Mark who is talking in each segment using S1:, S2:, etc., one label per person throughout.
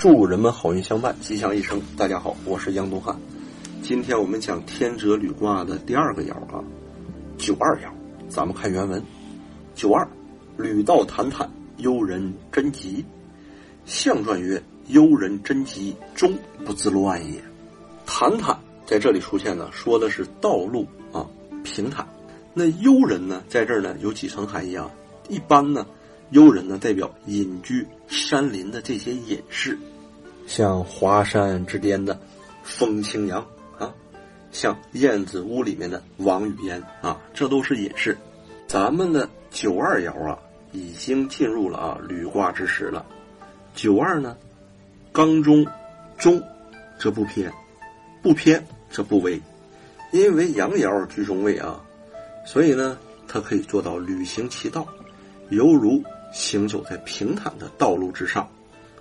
S1: 祝人们好运相伴，吉祥一生。大家好，我是杨东汉。今天我们讲天泽履卦的第二个爻啊，九二爻。咱们看原文：九二，履道坦坦，幽人贞吉。象传曰：幽人贞吉，终不自乱也。坦坦在这里出现呢，说的是道路啊平坦。那幽人呢，在这儿呢有几层含义啊？一般呢，幽人呢代表隐居山林的这些隐士。像华山之巅的风清扬啊，像燕子屋里面的王语嫣啊，这都是隐士。咱们的九二爻啊，已经进入了啊履卦之时了。九二呢，刚中中，这不偏，不偏这不危，因为阳爻居中位啊，所以呢，它可以做到履行其道，犹如行走在平坦的道路之上。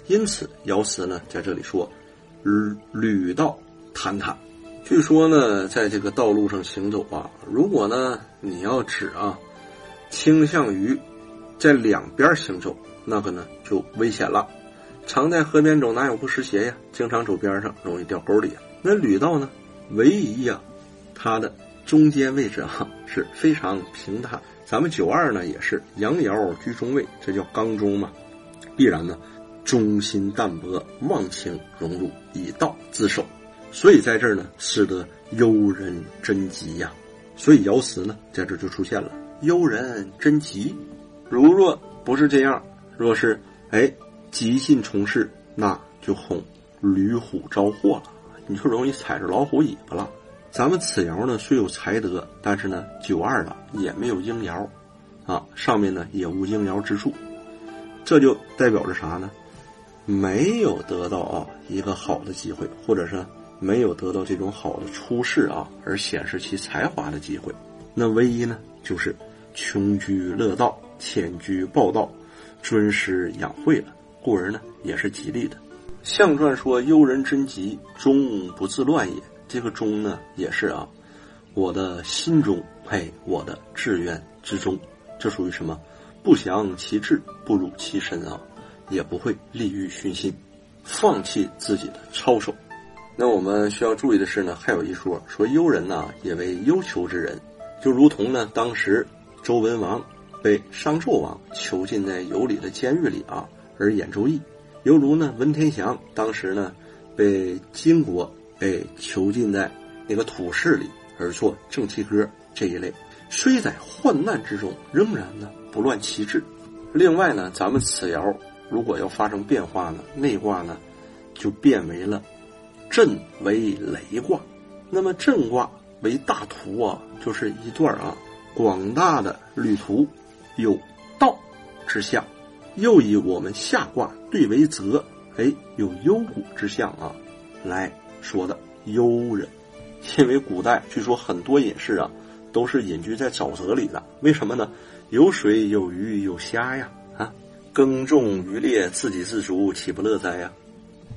S1: 因此，爻辞呢在这里说：“履履道坦坦。”据说呢，在这个道路上行走啊，如果呢你要指啊，倾向于在两边行走，那个呢就危险了。常在河边走，哪有不湿鞋呀？经常走边上，容易掉沟里。那履道呢，唯一呀，它的中间位置啊是非常平坦。咱们九二呢也是阳爻居中位，这叫刚中嘛，必然呢。忠心淡泊，忘情融入，以道自守，所以在这儿呢，使得忧人真吉呀。所以爻辞呢，在这就出现了忧人真吉。如若不是这样，若是哎急进从事，那就恐驴虎招祸了，你就容易踩着老虎尾巴了。咱们此爻呢虽有才德，但是呢九二了也没有应爻，啊上面呢也无应爻之处，这就代表着啥呢？没有得到啊一个好的机会，或者是没有得到这种好的出世啊而显示其才华的机会，那唯一呢就是穷居乐道，浅居报道，尊师养慧了，故而呢也是吉利的。象传说忧人贞吉，终不自乱也。这个忠呢也是啊，我的心中嘿，我的志愿之中，这属于什么？不祥其志，不辱其身啊。也不会利欲熏心，放弃自己的操守。那我们需要注意的是呢，还有一说说幽人呢也为幽囚之人，就如同呢当时周文王被商纣王囚禁在有里的监狱里啊而演周易，犹如呢文天祥当时呢被金国被囚禁在那个土室里而作正气歌这一类，虽在患难之中，仍然呢不乱其志。另外呢，咱们此爻。如果要发生变化呢，内卦呢就变为了震为雷卦。那么震卦为大图啊，就是一段啊广大的旅途，有道之象；又以我们下卦对为泽，哎，有幽谷之象啊，来说的幽人。因为古代据说很多隐士啊都是隐居在沼泽里的，为什么呢？有水有鱼有虾呀啊。耕种渔猎，自给自足，岂不乐哉呀？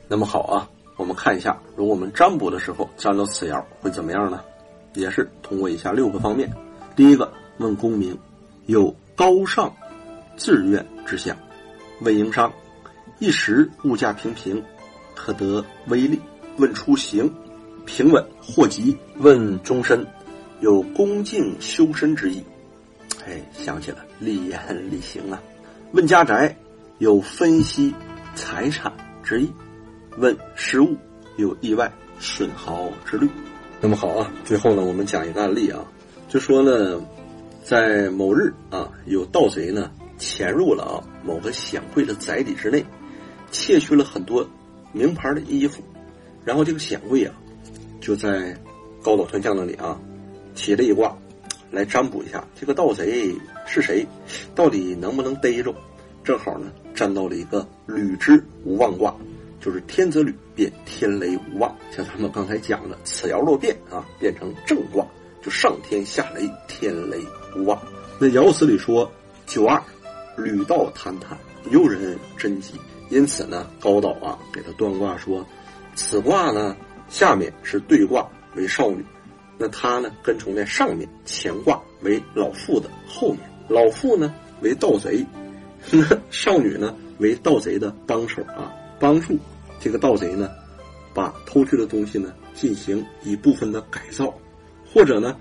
S1: 那么好啊，我们看一下，如果我们占卜的时候占到此爻会怎么样呢？也是通过以下六个方面。第一个，问功名，有高尚志愿之象；问营商，一时物价平平，可得微利；问出行，平稳祸吉；问终身，有恭敬修身之意。哎，想起了立言立行啊。问家宅，有分析财产之意；问失物，有意外损耗之虑。那么好啊，最后呢，我们讲一个案例啊，就说呢，在某日啊，有盗贼呢潜入了啊某个显贵的宅邸之内，窃取了很多名牌的衣服，然后这个显贵啊，就在高岛团将那里啊，起了一卦。来占卜一下这个盗贼是谁，到底能不能逮着？正好呢，占到了一个履之无妄卦，就是天则履变天雷无妄。像咱们刚才讲的，此爻若变啊，变成正卦，就上天下雷，天雷无妄。那爻辞里说九二，履道坦坦，幽人贞吉。因此呢，高岛啊给他断卦说，此卦呢下面是对卦为少女。那她呢，跟从在上面，乾卦为老妇的后面，老妇呢为盗贼，那少女呢为盗贼的帮手啊，帮助这个盗贼呢，把偷去的东西呢进行一部分的改造，或者呢，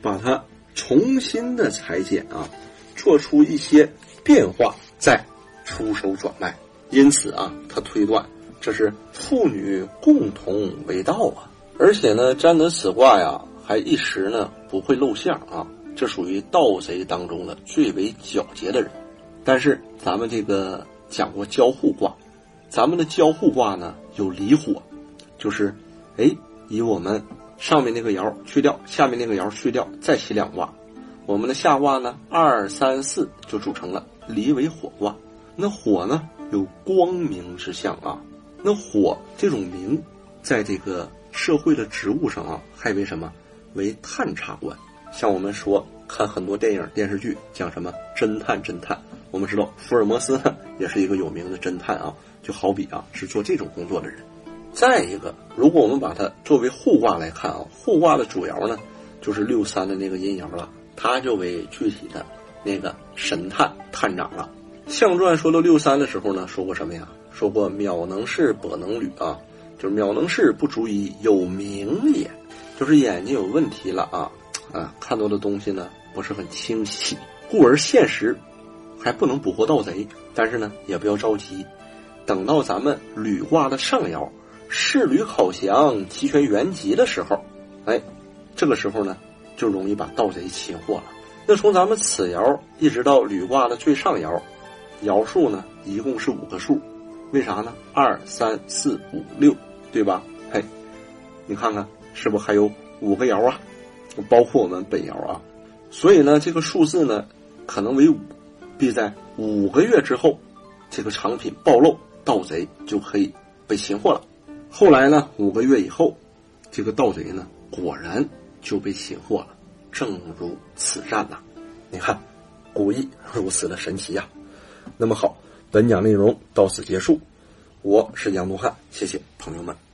S1: 把它重新的裁剪啊，做出一些变化，再出手转卖。因此啊，他推断这是父女共同为盗啊。而且呢，占得此卦呀，还一时呢不会露相啊。这属于盗贼当中的最为皎洁的人。但是咱们这个讲过交互卦，咱们的交互卦呢有离火，就是哎，以我们上面那个爻去掉，下面那个爻去掉，再起两卦，我们的下卦呢二三四就组成了离为火卦。那火呢有光明之象啊，那火这种明，在这个。社会的职务上啊，还为什么为探察官？像我们说看很多电影电视剧，讲什么侦探侦探。我们知道福尔摩斯，也是一个有名的侦探啊，就好比啊是做这种工作的人。再一个，如果我们把它作为互卦来看啊，互卦的主爻呢就是六三的那个阴爻了，它就为具体的那个神探探长了。象传说到六三的时候呢，说过什么呀？说过渺能事，跛能履啊。就是渺能视不足以有名也，就是眼睛有问题了啊啊，看到的东西呢不是很清晰，故而现实还不能捕获盗贼。但是呢，也不要着急，等到咱们履卦的上爻仕履考祥，齐全原吉的时候，哎，这个时候呢就容易把盗贼擒获了。那从咱们此爻一直到履卦的最上爻，爻数呢一共是五个数，为啥呢？二三四五六。对吧？嘿，你看看，是不还有五个爻啊？包括我们本爻啊。所以呢，这个数字呢，可能为五，必在五个月之后，这个藏品暴露，盗贼就可以被擒获了。后来呢，五个月以后，这个盗贼呢，果然就被擒获了，正如此战呐。你看，古意如此的神奇呀。那么好，本讲内容到此结束。我是杨东汉，谢谢朋友们。